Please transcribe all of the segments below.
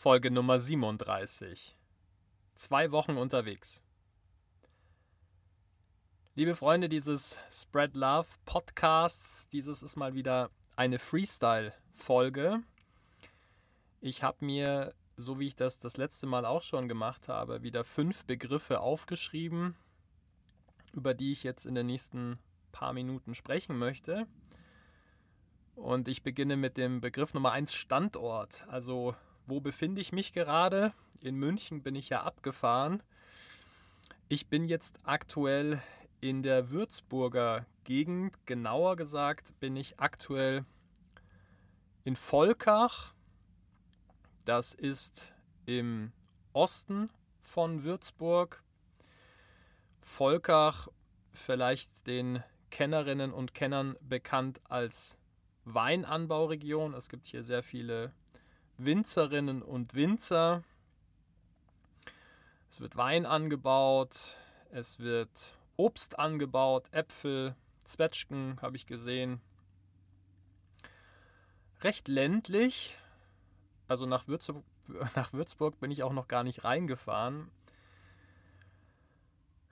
Folge Nummer 37. Zwei Wochen unterwegs. Liebe Freunde dieses Spread Love Podcasts, dieses ist mal wieder eine Freestyle-Folge. Ich habe mir, so wie ich das das letzte Mal auch schon gemacht habe, wieder fünf Begriffe aufgeschrieben, über die ich jetzt in den nächsten paar Minuten sprechen möchte. Und ich beginne mit dem Begriff Nummer 1 Standort. Also wo befinde ich mich gerade? In München bin ich ja abgefahren. Ich bin jetzt aktuell in der Würzburger Gegend. Genauer gesagt bin ich aktuell in Volkach. Das ist im Osten von Würzburg. Volkach, vielleicht den Kennerinnen und Kennern bekannt als Weinanbauregion. Es gibt hier sehr viele Winzerinnen und Winzer. Es wird Wein angebaut, es wird Obst angebaut, Äpfel, Zwetschgen habe ich gesehen. Recht ländlich. Also nach Würzburg, nach Würzburg bin ich auch noch gar nicht reingefahren.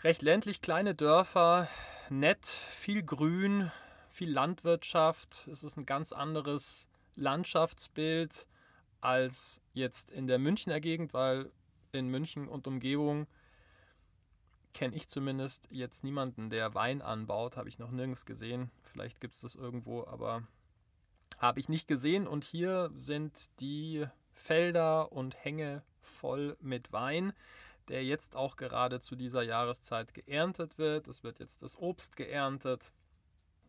Recht ländlich, kleine Dörfer, nett, viel Grün, viel Landwirtschaft. Es ist ein ganz anderes Landschaftsbild als jetzt in der Münchner Gegend, weil in München und Umgebung kenne ich zumindest jetzt niemanden, der Wein anbaut. Habe ich noch nirgends gesehen. Vielleicht gibt es das irgendwo, aber habe ich nicht gesehen. Und hier sind die Felder und Hänge voll mit Wein, der jetzt auch gerade zu dieser Jahreszeit geerntet wird. Es wird jetzt das Obst geerntet.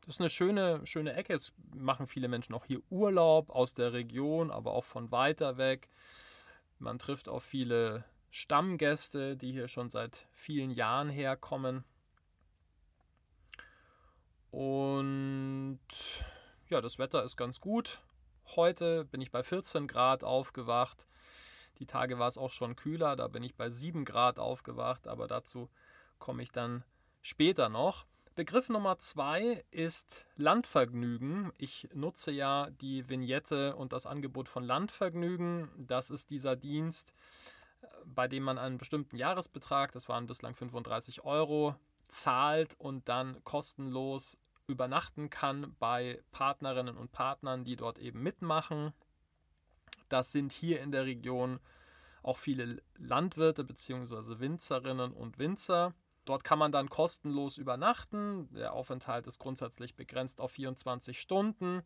Das ist eine schöne, schöne Ecke. Es machen viele Menschen auch hier Urlaub aus der Region, aber auch von weiter weg. Man trifft auf viele Stammgäste, die hier schon seit vielen Jahren herkommen. Und ja, das Wetter ist ganz gut. Heute bin ich bei 14 Grad aufgewacht. Die Tage war es auch schon kühler, da bin ich bei 7 Grad aufgewacht, aber dazu komme ich dann später noch. Begriff Nummer zwei ist Landvergnügen. Ich nutze ja die Vignette und das Angebot von Landvergnügen. Das ist dieser Dienst, äh, bei dem man einen bestimmten Jahresbetrag, das waren bislang 35 Euro, zahlt und dann kostenlos übernachten kann bei Partnerinnen und Partnern, die dort eben mitmachen. Das sind hier in der Region auch viele Landwirte bzw. Winzerinnen und Winzer. Dort kann man dann kostenlos übernachten. Der Aufenthalt ist grundsätzlich begrenzt auf 24 Stunden.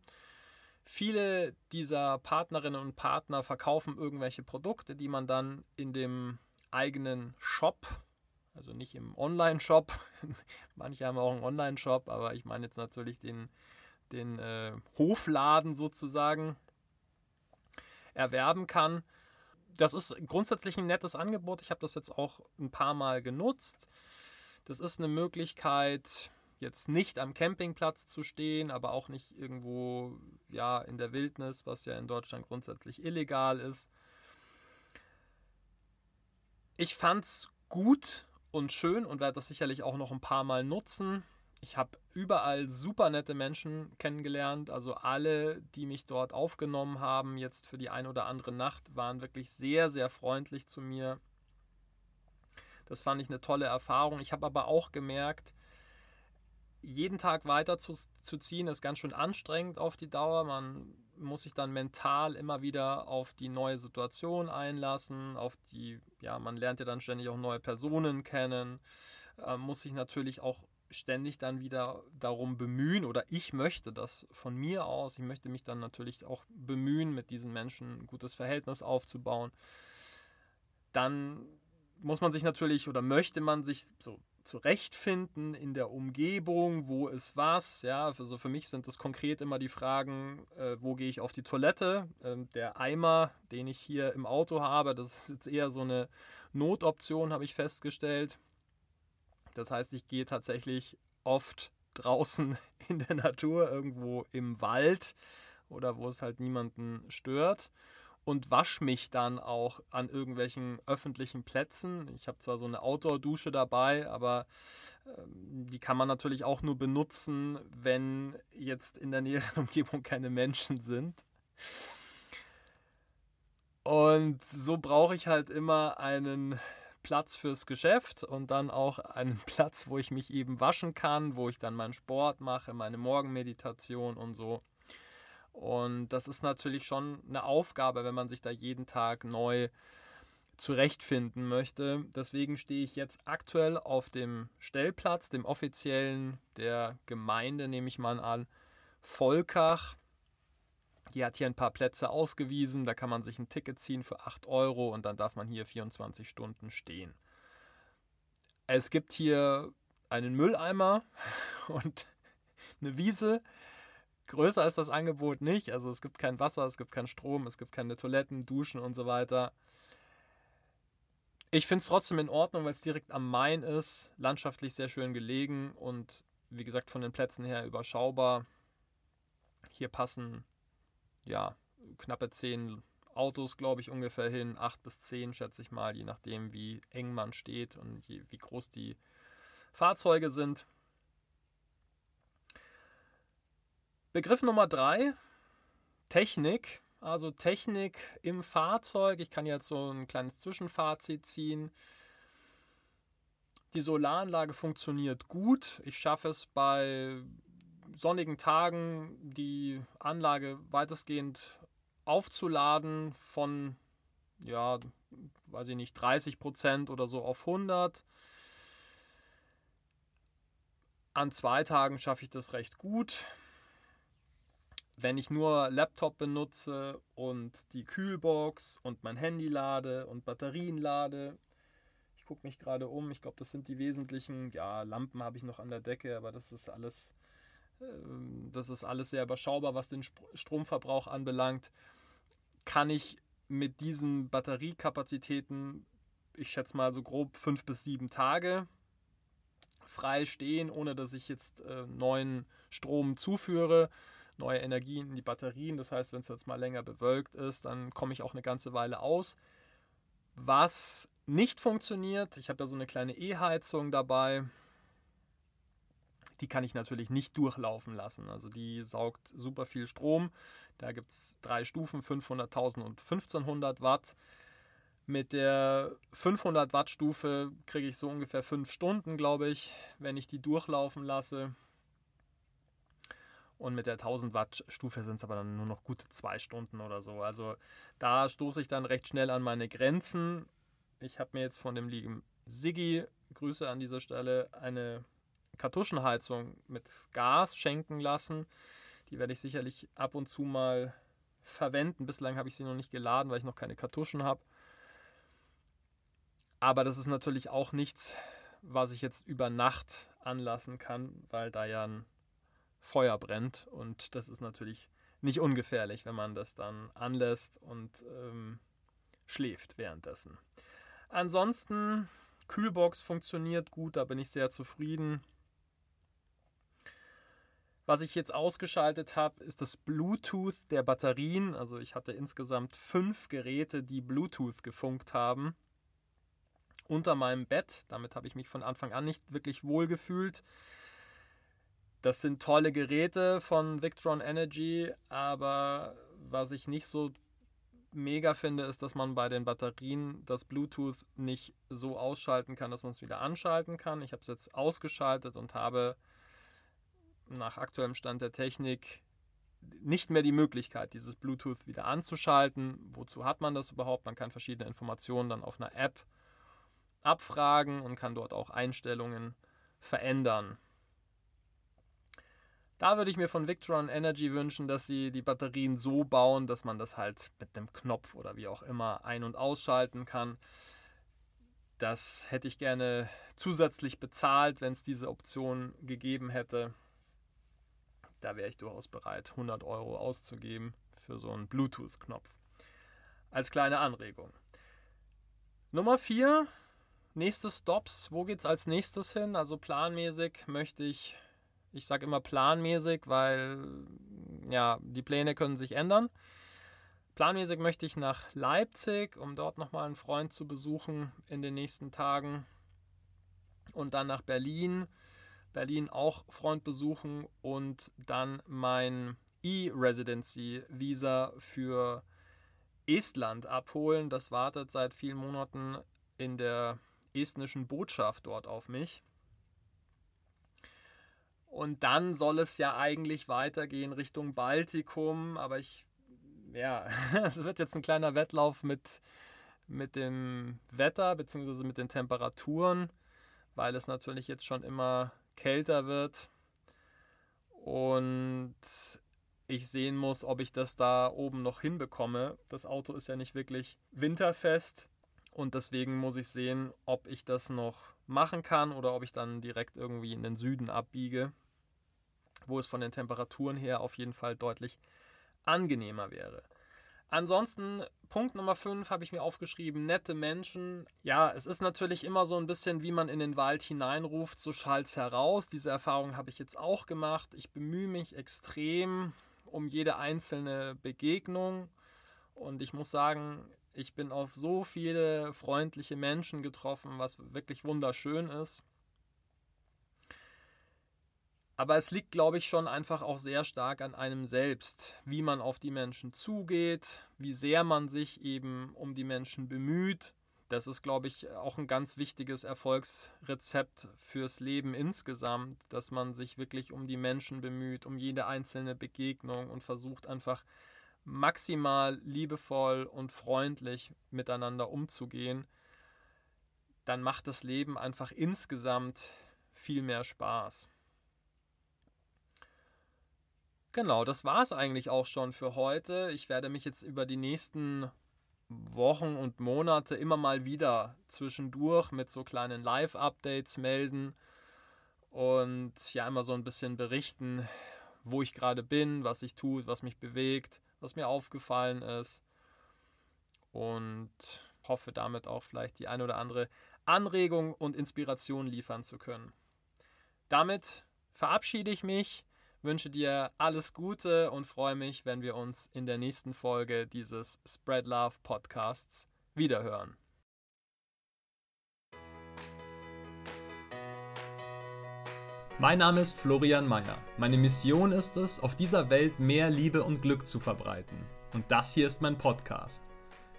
Viele dieser Partnerinnen und Partner verkaufen irgendwelche Produkte, die man dann in dem eigenen Shop, also nicht im Online-Shop, manche haben auch einen Online-Shop, aber ich meine jetzt natürlich den, den äh, Hofladen sozusagen, erwerben kann. Das ist grundsätzlich ein nettes Angebot. Ich habe das jetzt auch ein paar Mal genutzt. Das ist eine Möglichkeit, jetzt nicht am Campingplatz zu stehen, aber auch nicht irgendwo ja, in der Wildnis, was ja in Deutschland grundsätzlich illegal ist. Ich fand es gut und schön und werde das sicherlich auch noch ein paar Mal nutzen. Ich habe überall super nette Menschen kennengelernt. Also alle, die mich dort aufgenommen haben, jetzt für die ein oder andere Nacht, waren wirklich sehr, sehr freundlich zu mir. Das fand ich eine tolle Erfahrung. Ich habe aber auch gemerkt, jeden Tag weiter zu, zu ziehen, ist ganz schön anstrengend auf die Dauer. Man muss sich dann mental immer wieder auf die neue Situation einlassen, auf die, ja, man lernt ja dann ständig auch neue Personen kennen, äh, muss sich natürlich auch ständig dann wieder darum bemühen oder ich möchte das von mir aus, ich möchte mich dann natürlich auch bemühen, mit diesen Menschen ein gutes Verhältnis aufzubauen. Dann muss man sich natürlich oder möchte man sich so zurechtfinden in der Umgebung, wo ist was. Ja, also für mich sind das konkret immer die Fragen, äh, wo gehe ich auf die Toilette. Ähm, der Eimer, den ich hier im Auto habe, das ist jetzt eher so eine Notoption, habe ich festgestellt. Das heißt, ich gehe tatsächlich oft draußen in der Natur, irgendwo im Wald oder wo es halt niemanden stört und wasche mich dann auch an irgendwelchen öffentlichen Plätzen. Ich habe zwar so eine Outdoor-Dusche dabei, aber ähm, die kann man natürlich auch nur benutzen, wenn jetzt in der näheren Umgebung keine Menschen sind. Und so brauche ich halt immer einen Platz fürs Geschäft und dann auch einen Platz, wo ich mich eben waschen kann, wo ich dann meinen Sport mache, meine Morgenmeditation und so. Und das ist natürlich schon eine Aufgabe, wenn man sich da jeden Tag neu zurechtfinden möchte. Deswegen stehe ich jetzt aktuell auf dem Stellplatz, dem offiziellen der Gemeinde, nehme ich mal an, Volkach. Die hat hier ein paar Plätze ausgewiesen, da kann man sich ein Ticket ziehen für 8 Euro und dann darf man hier 24 Stunden stehen. Es gibt hier einen Mülleimer und eine Wiese. Größer ist das Angebot nicht. Also es gibt kein Wasser, es gibt keinen Strom, es gibt keine Toiletten, Duschen und so weiter. Ich finde es trotzdem in Ordnung, weil es direkt am Main ist, landschaftlich sehr schön gelegen und wie gesagt von den Plätzen her überschaubar. Hier passen ja knappe zehn Autos, glaube ich, ungefähr hin. Acht bis zehn, schätze ich mal, je nachdem, wie eng man steht und je, wie groß die Fahrzeuge sind. Begriff Nummer drei, Technik. Also Technik im Fahrzeug. Ich kann jetzt so ein kleines Zwischenfazit ziehen. Die Solaranlage funktioniert gut. Ich schaffe es bei sonnigen Tagen, die Anlage weitestgehend aufzuladen von, ja, weiß ich nicht, 30 Prozent oder so auf 100. An zwei Tagen schaffe ich das recht gut wenn ich nur Laptop benutze und die Kühlbox und mein Handy lade und Batterien lade, ich gucke mich gerade um, ich glaube, das sind die wesentlichen, ja, Lampen habe ich noch an der Decke, aber das ist alles, ähm, das ist alles sehr überschaubar, was den Stromverbrauch anbelangt, kann ich mit diesen Batteriekapazitäten, ich schätze mal so grob fünf bis sieben Tage frei stehen, ohne dass ich jetzt äh, neuen Strom zuführe neue Energie in die Batterien. Das heißt, wenn es jetzt mal länger bewölkt ist, dann komme ich auch eine ganze Weile aus. Was nicht funktioniert, ich habe da so eine kleine E-Heizung dabei. Die kann ich natürlich nicht durchlaufen lassen. Also die saugt super viel Strom. Da gibt es drei Stufen, 500.000 und 1500 Watt. Mit der 500 Watt Stufe kriege ich so ungefähr fünf Stunden, glaube ich, wenn ich die durchlaufen lasse. Und mit der 1000 Watt Stufe sind es aber dann nur noch gute zwei Stunden oder so. Also da stoße ich dann recht schnell an meine Grenzen. Ich habe mir jetzt von dem lieben Siggi, Grüße an dieser Stelle, eine Kartuschenheizung mit Gas schenken lassen. Die werde ich sicherlich ab und zu mal verwenden. Bislang habe ich sie noch nicht geladen, weil ich noch keine Kartuschen habe. Aber das ist natürlich auch nichts, was ich jetzt über Nacht anlassen kann, weil da ja ein Feuer brennt. Und das ist natürlich nicht ungefährlich, wenn man das dann anlässt und ähm, schläft währenddessen. Ansonsten, Kühlbox funktioniert gut, da bin ich sehr zufrieden. Was ich jetzt ausgeschaltet habe, ist das Bluetooth der Batterien. Also ich hatte insgesamt fünf Geräte, die Bluetooth gefunkt haben. Unter meinem Bett. Damit habe ich mich von Anfang an nicht wirklich wohl gefühlt. Das sind tolle Geräte von Victron Energy, aber was ich nicht so mega finde, ist, dass man bei den Batterien das Bluetooth nicht so ausschalten kann, dass man es wieder anschalten kann. Ich habe es jetzt ausgeschaltet und habe nach aktuellem Stand der Technik nicht mehr die Möglichkeit, dieses Bluetooth wieder anzuschalten. Wozu hat man das überhaupt? Man kann verschiedene Informationen dann auf einer App abfragen und kann dort auch Einstellungen verändern. Da würde ich mir von Victron Energy wünschen, dass sie die Batterien so bauen, dass man das halt mit einem Knopf oder wie auch immer ein- und ausschalten kann. Das hätte ich gerne zusätzlich bezahlt, wenn es diese Option gegeben hätte. Da wäre ich durchaus bereit, 100 Euro auszugeben für so einen Bluetooth-Knopf. Als kleine Anregung. Nummer 4, nächste Stops. Wo geht es als nächstes hin? Also planmäßig möchte ich ich sage immer planmäßig, weil ja, die Pläne können sich ändern. Planmäßig möchte ich nach Leipzig, um dort nochmal einen Freund zu besuchen in den nächsten Tagen. Und dann nach Berlin. Berlin auch Freund besuchen und dann mein E-Residency-Visa für Estland abholen. Das wartet seit vielen Monaten in der estnischen Botschaft dort auf mich. Und dann soll es ja eigentlich weitergehen Richtung Baltikum, aber ich, ja, es wird jetzt ein kleiner Wettlauf mit, mit dem Wetter bzw. mit den Temperaturen, weil es natürlich jetzt schon immer kälter wird und ich sehen muss, ob ich das da oben noch hinbekomme. Das Auto ist ja nicht wirklich winterfest und deswegen muss ich sehen, ob ich das noch machen kann oder ob ich dann direkt irgendwie in den Süden abbiege, wo es von den Temperaturen her auf jeden Fall deutlich angenehmer wäre. Ansonsten, Punkt Nummer 5 habe ich mir aufgeschrieben, nette Menschen. Ja, es ist natürlich immer so ein bisschen, wie man in den Wald hineinruft, so schallt es heraus. Diese Erfahrung habe ich jetzt auch gemacht. Ich bemühe mich extrem um jede einzelne Begegnung und ich muss sagen, ich bin auf so viele freundliche Menschen getroffen, was wirklich wunderschön ist. Aber es liegt, glaube ich, schon einfach auch sehr stark an einem selbst, wie man auf die Menschen zugeht, wie sehr man sich eben um die Menschen bemüht. Das ist, glaube ich, auch ein ganz wichtiges Erfolgsrezept fürs Leben insgesamt, dass man sich wirklich um die Menschen bemüht, um jede einzelne Begegnung und versucht einfach maximal liebevoll und freundlich miteinander umzugehen. Dann macht das Leben einfach insgesamt viel mehr Spaß. Genau, das war es eigentlich auch schon für heute. Ich werde mich jetzt über die nächsten Wochen und Monate immer mal wieder zwischendurch mit so kleinen Live-Updates melden und ja immer so ein bisschen berichten, wo ich gerade bin, was ich tue, was mich bewegt, was mir aufgefallen ist und hoffe damit auch vielleicht die ein oder andere Anregung und Inspiration liefern zu können. Damit verabschiede ich mich wünsche dir alles Gute und freue mich, wenn wir uns in der nächsten Folge dieses Spread Love Podcasts wiederhören. Mein Name ist Florian Mayer. Meine Mission ist es, auf dieser Welt mehr Liebe und Glück zu verbreiten. Und das hier ist mein Podcast.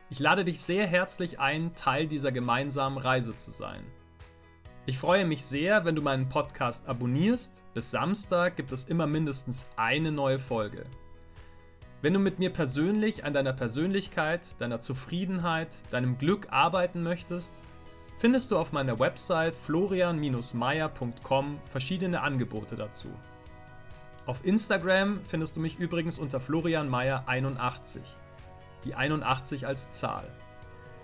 Ich lade dich sehr herzlich ein, Teil dieser gemeinsamen Reise zu sein. Ich freue mich sehr, wenn du meinen Podcast abonnierst. Bis Samstag gibt es immer mindestens eine neue Folge. Wenn du mit mir persönlich an deiner Persönlichkeit, deiner Zufriedenheit, deinem Glück arbeiten möchtest, findest du auf meiner Website florian-meier.com verschiedene Angebote dazu. Auf Instagram findest du mich übrigens unter florianmeier81. Die 81 als Zahl.